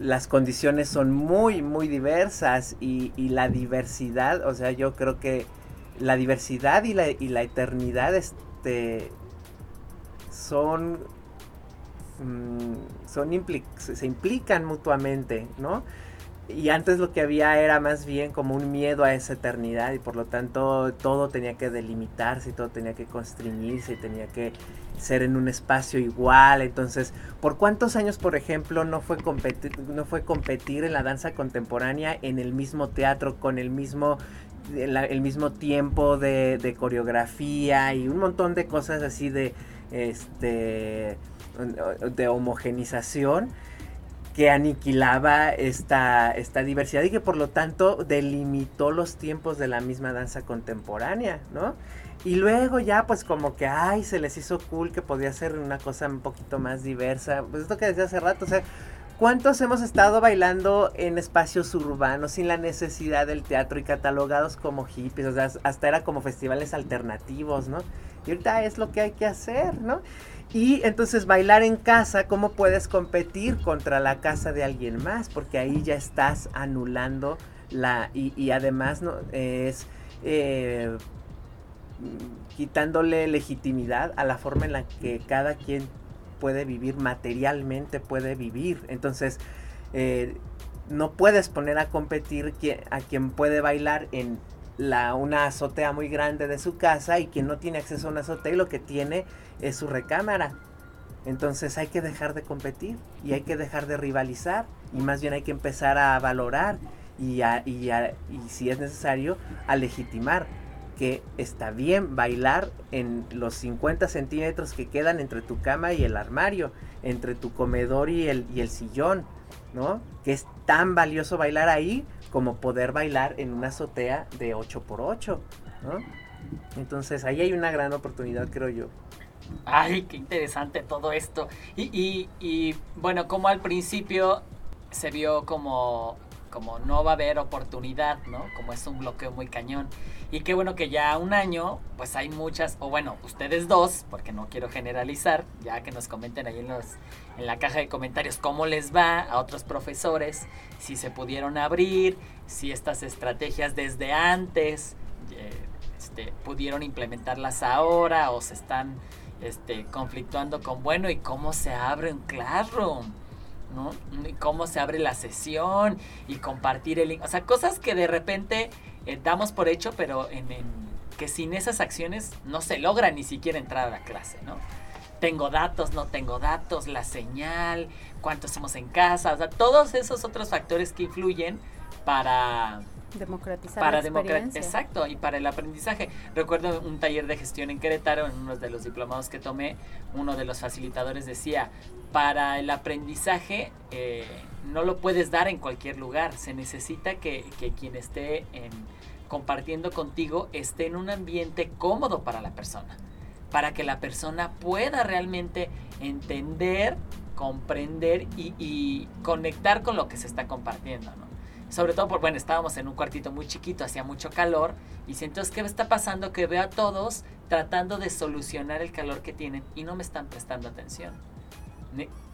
las condiciones son muy, muy diversas y, la diversidad, o sea, yo creo que la diversidad y la, eternidad este, son, mm, se implican mutuamente, ¿no? Y antes lo que había era más bien como un miedo a esa eternidad y por lo tanto todo tenía que delimitarse todo tenía que constreñirse y tenía que ser en un espacio igual. Entonces, ¿por cuántos años, por ejemplo, no fue competir, no fue competir en la danza contemporánea en el mismo teatro, con el mismo, el mismo tiempo de, de coreografía y un montón de cosas así de, este, de homogenización? que aniquilaba esta, esta diversidad y que por lo tanto delimitó los tiempos de la misma danza contemporánea, ¿no? Y luego ya pues como que, ay, se les hizo cool que podía ser una cosa un poquito más diversa. Pues esto que decía hace rato, o sea, ¿cuántos hemos estado bailando en espacios urbanos sin la necesidad del teatro y catalogados como hippies? O sea, hasta era como festivales alternativos, ¿no? Y ahorita es lo que hay que hacer, ¿no? Y entonces bailar en casa, ¿cómo puedes competir contra la casa de alguien más? Porque ahí ya estás anulando la... Y, además no es... Eh, quitándole legitimidad a la forma en la que cada quien puede vivir materialmente, puede vivir. Entonces, eh, no puedes poner a competir a quien puede bailar en la, una azotea muy grande de su casa y quien no tiene acceso a una azotea y lo que tiene es su recámara. Entonces hay que dejar de competir y hay que dejar de rivalizar y más bien hay que empezar a valorar y, y, y si es necesario a legitimar que está bien bailar en los 50 centímetros que quedan entre tu cama y el armario, entre tu comedor y el, y el sillón, ¿no? Que es tan valioso bailar ahí como poder bailar en una azotea de 8x8, ¿no? Entonces ahí hay una gran oportunidad, creo yo. Ay, qué interesante todo esto. Y, y, bueno, como al principio se vio como, como no va a haber oportunidad, ¿no? Como es un bloqueo muy cañón. Y qué bueno que ya un año, pues hay muchas, o bueno, ustedes dos, porque no quiero generalizar, ya que nos comenten ahí en, los, en la caja de comentarios cómo les va a otros profesores, si se pudieron abrir, si estas estrategias desde antes eh, este, pudieron implementarlas ahora o se están este, conflictuando con, bueno, ¿y cómo se abre un Classroom? Y cómo se abre la sesión y compartir el link. O sea, cosas que de repente eh, damos por hecho, pero en, que sin esas acciones no se logra ni siquiera entrar a la clase, ¿no? Tengo datos, no tengo datos, la señal, cuánto hacemos en casa, o sea, todos esos otros factores que influyen para democratizar para la experiencia. exacto y para el aprendizaje recuerdo un taller de gestión en Querétaro en uno de los diplomados que tomé uno de los facilitadores decía para el aprendizaje eh, no lo puedes dar en cualquier lugar se necesita que, que quien esté en, compartiendo contigo esté en un ambiente cómodo para la persona para que la persona pueda realmente entender comprender y, y conectar con lo que se está compartiendo ¿no? Sobre todo porque, bueno, estábamos en un cuartito muy chiquito, hacía mucho calor, y si entonces, ¿qué está pasando? Que veo a todos tratando de solucionar el calor que tienen y no me están prestando atención.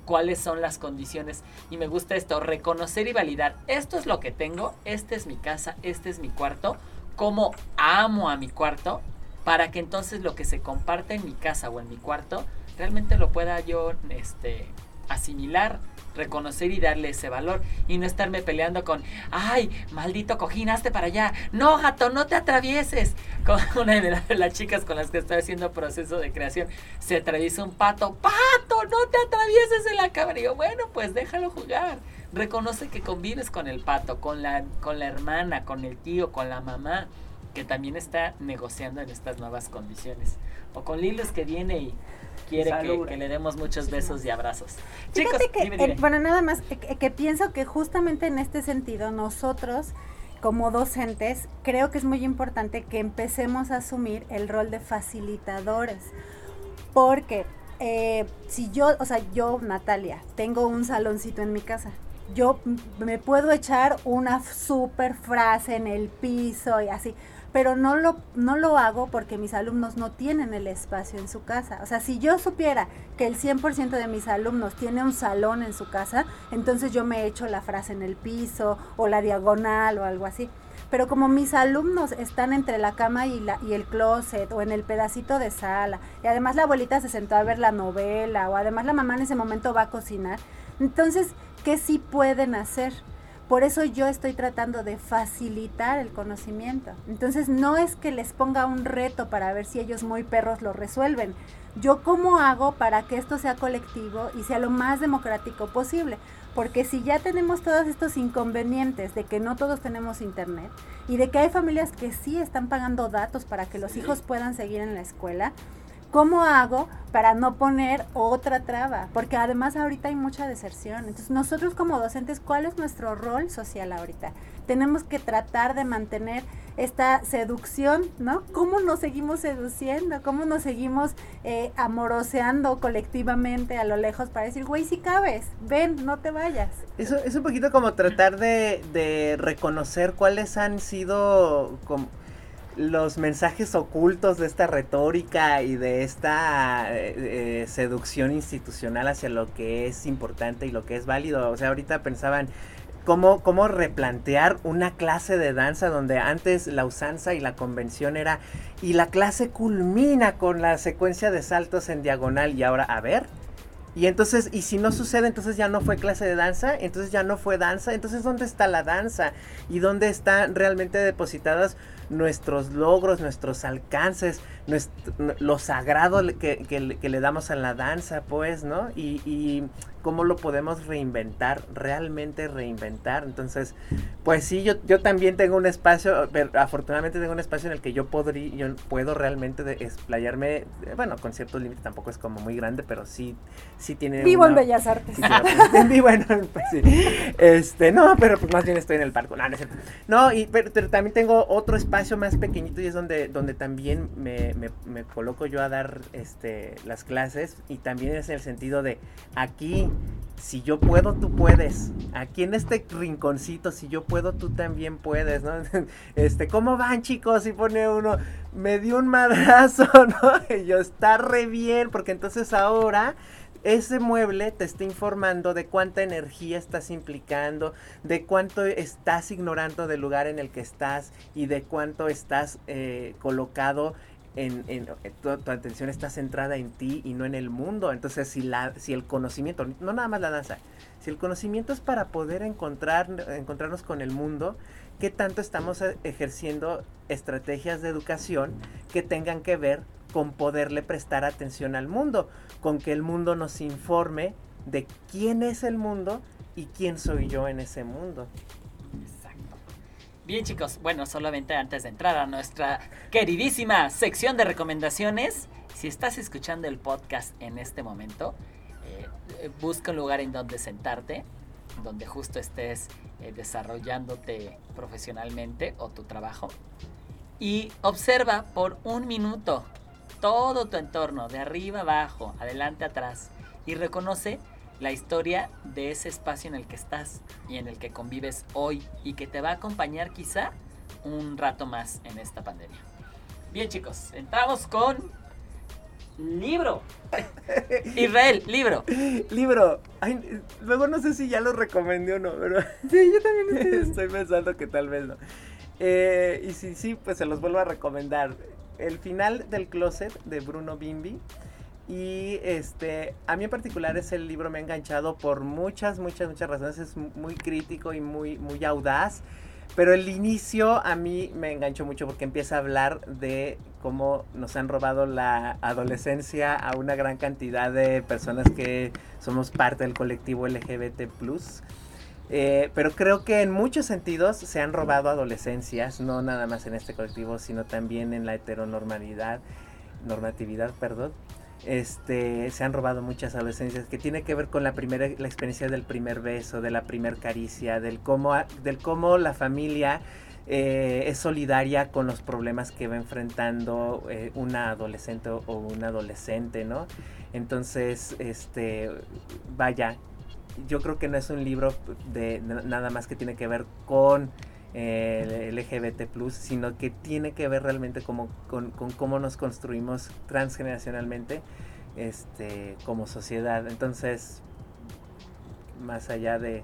¿Cuáles son las condiciones? Y me gusta esto, reconocer y validar, esto es lo que tengo, esta es mi casa, este es mi cuarto, cómo amo a mi cuarto, para que entonces lo que se comparte en mi casa o en mi cuarto, realmente lo pueda yo este, asimilar reconocer y darle ese valor y no estarme peleando con, ay, maldito cojín, hazte para allá, no, gato, no te atravieses. Con una de las chicas con las que estoy haciendo proceso de creación, se atraviesa un pato, pato, no te atravieses en la cámara. Y yo, bueno, pues déjalo jugar. Reconoce que convives con el pato, con la, con la hermana, con el tío, con la mamá, que también está negociando en estas nuevas condiciones. O con Lilos que viene y quiere que, le demos muchos besos y abrazos. Chicos, que, bueno, nada más, que, pienso que justamente en este sentido nosotros como docentes creo que es muy importante que empecemos a asumir el rol de facilitadores. Porque eh, si yo, o sea, yo, Natalia, tengo un saloncito en mi casa, yo me puedo echar una super frase en el piso y así, pero no lo, no lo hago porque mis alumnos no tienen el espacio en su casa. O sea, si yo supiera que el 100% de mis alumnos tiene un salón en su casa, entonces yo me echo la frase en el piso o la diagonal o algo así. Pero como mis alumnos están entre la cama y, la, y el closet o en el pedacito de sala, y además la abuelita se sentó a ver la novela, o además la mamá en ese momento va a cocinar, entonces, ¿qué sí pueden hacer? Por eso yo estoy tratando de facilitar el conocimiento. Entonces no es que les ponga un reto para ver si ellos muy perros lo resuelven. Yo cómo hago para que esto sea colectivo y sea lo más democrático posible. Porque si ya tenemos todos estos inconvenientes de que no todos tenemos internet y de que hay familias que sí están pagando datos para que los hijos puedan seguir en la escuela, ¿Cómo hago para no poner otra traba? Porque además ahorita hay mucha deserción. Entonces nosotros como docentes, ¿cuál es nuestro rol social ahorita? Tenemos que tratar de mantener esta seducción, ¿no? ¿Cómo nos seguimos seduciendo? ¿Cómo nos seguimos eh, amoroseando colectivamente a lo lejos para decir, güey, si cabes, ven, no te vayas? Eso es un poquito como tratar de, reconocer cuáles han sido... los mensajes ocultos de esta retórica y de esta eh, eh, seducción institucional hacia lo que es importante y lo que es válido. O sea, ahorita pensaban cómo, cómo replantear una clase de danza donde antes la usanza y la convención era y la clase culmina con la secuencia de saltos en diagonal y ahora, a ver, y entonces, y si no sucede, entonces ya no fue clase de danza, entonces ya no fue danza, entonces ¿dónde está la danza? ¿Y dónde están realmente depositadas nuestros logros, nuestros alcances, lo sagrado que, le damos a la danza, pues, ¿no? Y, cómo lo podemos reinventar, realmente reinventar. Entonces, pues sí, yo, yo también tengo un espacio, pero afortunadamente tengo un espacio en el que yo, podría, yo puedo realmente explayarme, eh, bueno, con ciertos límites, tampoco es como muy grande, pero sí, sí tiene... Vivo en Bellas Artes. en, pues sí. Este, no, pero pues más bien estoy en el parque. No, no, no y, pero también tengo otro espacio más pequeñito y es donde, donde también me, me, coloco yo a dar este, las clases y también es el sentido de aquí, si yo puedo, tú puedes. Aquí en este rinconcito, si yo puedo, tú también puedes, ¿no? Este, ¿cómo van chicos? Y pone uno, me dio un madrazo, ¿no? Y yo, está re bien, porque entonces ahora ese mueble te está informando de cuánta energía estás implicando, de cuánto estás ignorando del lugar en el que estás y de cuánto estás eh, colocado en, eh, tu, atención está centrada en ti y no en el mundo. Entonces, si, la, si el conocimiento, no nada más la danza, si el conocimiento es para poder encontrar, encontrarnos con el mundo, qué tanto estamos e- ejerciendo estrategias de educación que tengan que ver con poderle prestar atención al mundo, con que el mundo nos informe de quién es el mundo y quién soy yo en ese mundo. Bien chicos, bueno, solamente antes de entrar a nuestra queridísima sección de recomendaciones, si estás escuchando el podcast en este momento, eh, busca un lugar en donde sentarte, donde justo estés eh, desarrollándote profesionalmente o tu trabajo, y observa por un minuto todo tu entorno, de arriba abajo, adelante atrás, y reconoce la historia de ese espacio en el que estás y en el que convives hoy y que te va a acompañar quizá un rato más en esta pandemia. Bien chicos, entramos con libro. Israel, libro. Libro. Ay, luego no sé si ya lo recomendé o no, pero Sí, yo también estoy pensando que tal vez no. Eh, y si sí, pues se los vuelvo a recomendar. El final del closet de Bruno Bimbi. Y este, a mí en particular ese libro me ha enganchado por muchas, muchas, muchas razones. Es muy crítico y muy, muy audaz. Pero el inicio a mí me enganchó mucho porque empieza a hablar de cómo nos han robado la adolescencia a una gran cantidad de personas que somos parte del colectivo LGBT. Eh, pero creo que en muchos sentidos se han robado adolescencias, no nada más en este colectivo, sino también en la heteronormalidad, normatividad, perdón. Este, se han robado muchas adolescencias que tiene que ver con la primera la experiencia del primer beso, de la primer caricia, del cómo del cómo la familia eh, es solidaria con los problemas que va enfrentando eh, una adolescente o, un adolescente, ¿no? Entonces, este, vaya, yo creo que no es un libro de nada más que tiene que ver con eh, el LGBT, sino que tiene que ver realmente como, con, con cómo nos construimos transgeneracionalmente este, como sociedad. Entonces, más allá de,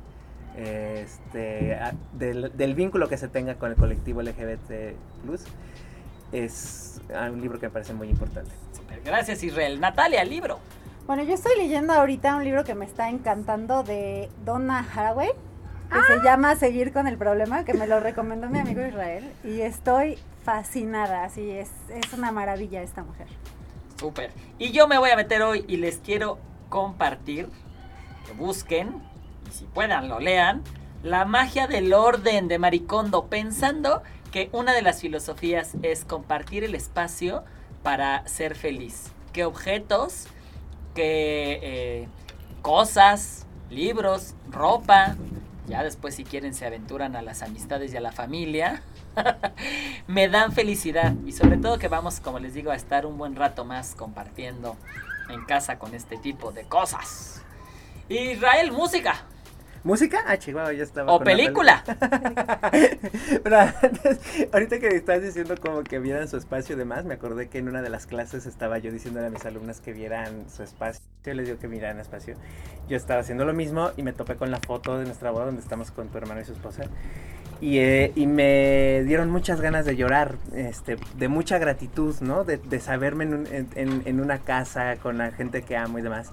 eh, este, a- del, del vínculo que se tenga con el colectivo LGBT, es un libro que me parece muy importante. Super, Gracias Israel. Natalia, libro. Bueno, yo estoy leyendo ahorita un libro que me está encantando de Donna Haraway, que se llama Seguir con el problema, que me lo recomendó mi amigo Israel, y estoy fascinada, así es, es una maravilla esta mujer. Super. Y yo me voy a meter hoy y les quiero compartir que busquen, y si puedan lo lean, La magia del orden de Maricondo, pensando que una de las filosofías es compartir el espacio para ser feliz. ¿Qué objetos, qué eh, cosas, libros, ropa, ya después si quieren se aventuran a las amistades y a la familia, me dan felicidad. Y sobre todo que vamos, como les digo, a estar un buen rato más compartiendo en casa con este tipo de cosas. Israel, música ¿Música? Ah, chihuahua, ya estaba. o película. Pero antes, ahorita que estás diciendo como que vieran su espacio y demás, me acordé que en una de las clases estaba yo diciéndole a mis alumnas que vieran su espacio. Yo les digo que miraran espacio. Yo estaba haciendo lo mismo y me topé con la foto de nuestra boda donde estamos con tu hermano y su esposa. Y, eh, y me dieron muchas ganas de llorar, este, de mucha gratitud, ¿no? De, de saberme en, un- en- en una casa con la gente que amo y demás.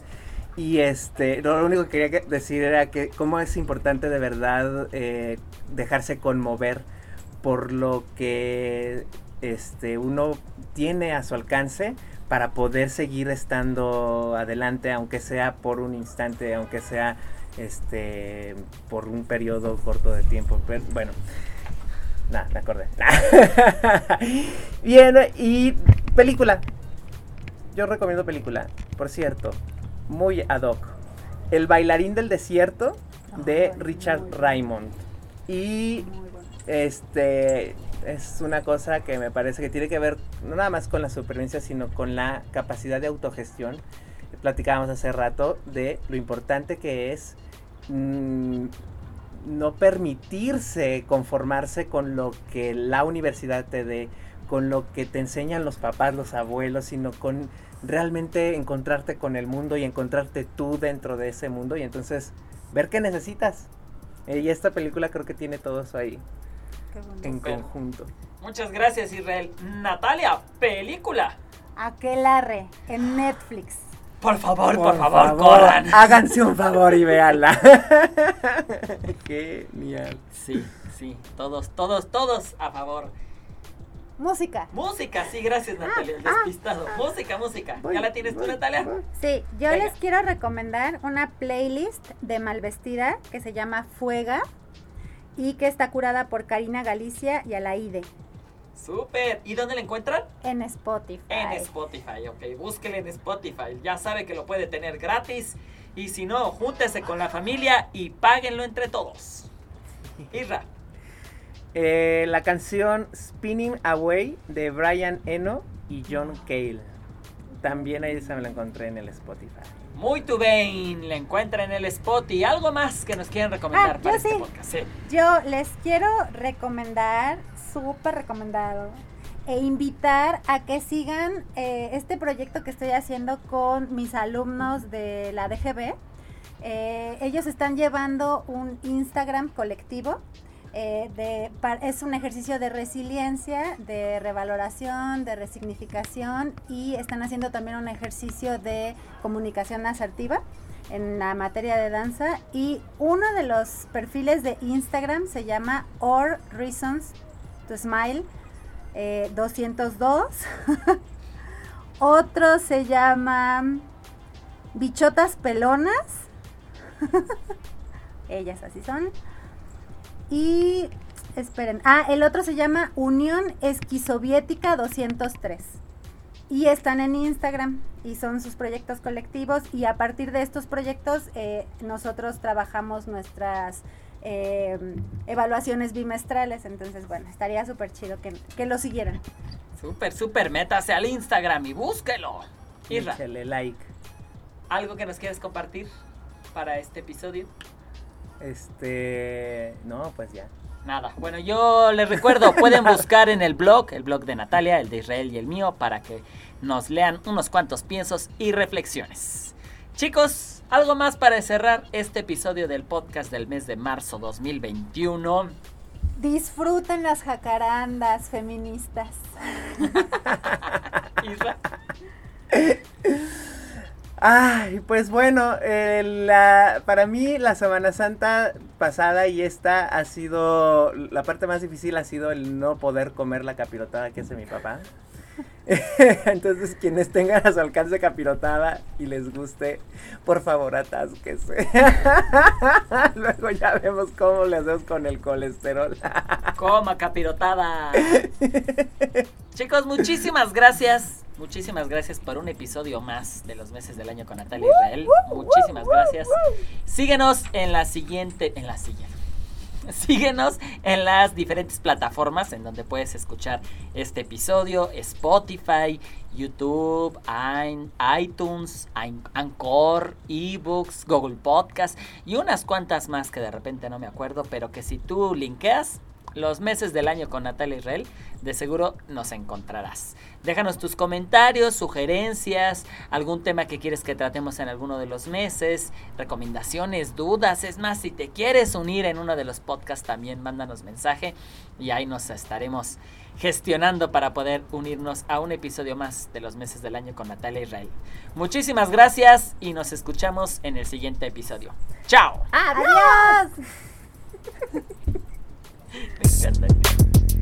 Y este, lo único que quería que- decir era que cómo es importante de verdad eh, dejarse conmover por lo que este, uno tiene a su alcance para poder seguir estando adelante, aunque sea por un instante, aunque sea este, por un periodo corto de tiempo. Pero, bueno, nada, me acordé. Bien, y película. Yo recomiendo película, por cierto, muy ad hoc. El bailarín del desierto de Richard muy. Raymond. Y bueno. este es una cosa que me parece que tiene que ver no nada más con la supervivencia, sino con la capacidad de autogestión. Platicábamos hace rato de lo importante que es mm, no permitirse conformarse con lo que la universidad te dé, con lo que te enseñan los papás, los abuelos, sino con realmente encontrarte con el mundo y encontrarte tú dentro de ese mundo y entonces ver qué necesitas. Eh, y esta película creo que tiene todo eso ahí en conjunto. Muchas gracias Israel. Natalia, película. Aquelarre en Netflix. Por favor, por, favor, corran. Háganse un favor y véanla. Genial. Sí, sí, todos, todos, todos a favor. Música. Música, sí, gracias Natalia, el ah, despistado. música, música. ¿Ya la tienes tú, Natalia? Sí, yo Venga. les quiero recomendar una playlist de Malvestida que se llama Fuega y que está curada por Karina Galicia y Alaide Súper. ¿Y dónde la encuentran? en Spotify. En Spotify, ok. Búsquele en Spotify. Ya sabe que lo puede tener gratis. Y si no, júntese con la familia y páguenlo entre todos. Isra. Eh, la canción Spinning Away de Brian Eno y John Cale. También ahí se me la encontré en el Spotify. Muy tu bien, la encuentra en el spot y algo más que nos quieran recomendar Ah, para yo este sí. podcast. Sí. Yo les quiero recomendar, súper recomendado, e invitar a que sigan eh, este proyecto que estoy haciendo con mis alumnos de la DGB. Eh, ellos están llevando un Instagram colectivo. Eh, es un ejercicio de resiliencia, de revaloración, de resignificación y están haciendo también un ejercicio de comunicación asertiva en la materia de danza. Y uno de los perfiles de Instagram se llama Or Reasons to Smile eh, 202 otro se llama Bichotas Pelonas. Ellas así son y esperen ah el otro se llama Unión Esquisoviética 203 y están en Instagram y son sus proyectos colectivos y a partir de estos proyectos eh, nosotros trabajamos nuestras eh, evaluaciones bimestrales entonces bueno estaría súper chido que, que lo siguieran Súper, súper, métase al Instagram y búsquelo. Échale like. ¿algo que nos quieres compartir para este episodio? Este. No, pues ya. Nada. Bueno, yo les recuerdo, pueden buscar en el blog, el blog de Natalia, el de Israel y el mío, para que nos lean unos cuantos piensos y reflexiones. Chicos, algo más para cerrar este episodio del podcast del mes de marzo 2021. disfruten las jacarandas feministas. Ay, pues bueno, eh, la, para mí la Semana Santa pasada y esta ha sido, la parte más difícil ha sido el no poder comer la capirotada que hace mi papá. Entonces, quienes tengan a su alcance capirotada y les guste, por favor atásquese. Luego ya vemos cómo le hacemos con el colesterol. Coma capirotada. Chicos, muchísimas gracias. Muchísimas gracias por un episodio más de los meses del año con Natalia Israel. Muchísimas gracias. Síguenos en la siguiente, en la siguiente. Síguenos en las diferentes plataformas en donde puedes escuchar este episodio, Spotify, YouTube, iTunes, Anchor, eBooks, Google Podcast y unas cuantas más que de repente no me acuerdo, pero que si tú linkeas los meses del año con Natalia Israel, de seguro nos encontrarás. Déjanos tus comentarios, sugerencias, algún tema que quieres que tratemos en alguno de los meses, recomendaciones, dudas. Es más, si te quieres unir en uno de los podcasts, también mándanos mensaje y ahí nos estaremos gestionando para poder unirnos a un episodio más de los meses del año con Natalia Israel. Muchísimas gracias y nos escuchamos en el siguiente episodio. ¡Chao! adiós Me encanta.